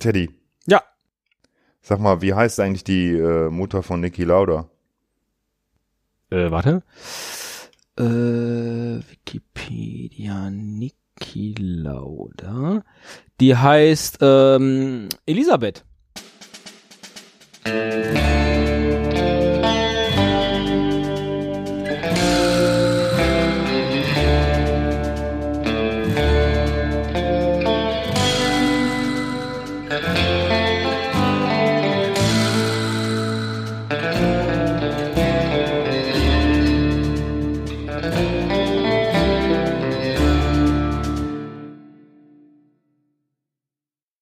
Teddy, Ja. sag mal, wie heißt eigentlich die äh, Mutter von Niki Lauda? Äh, warte. Äh, Wikipedia Niki Lauda. Die heißt ähm, Elisabeth.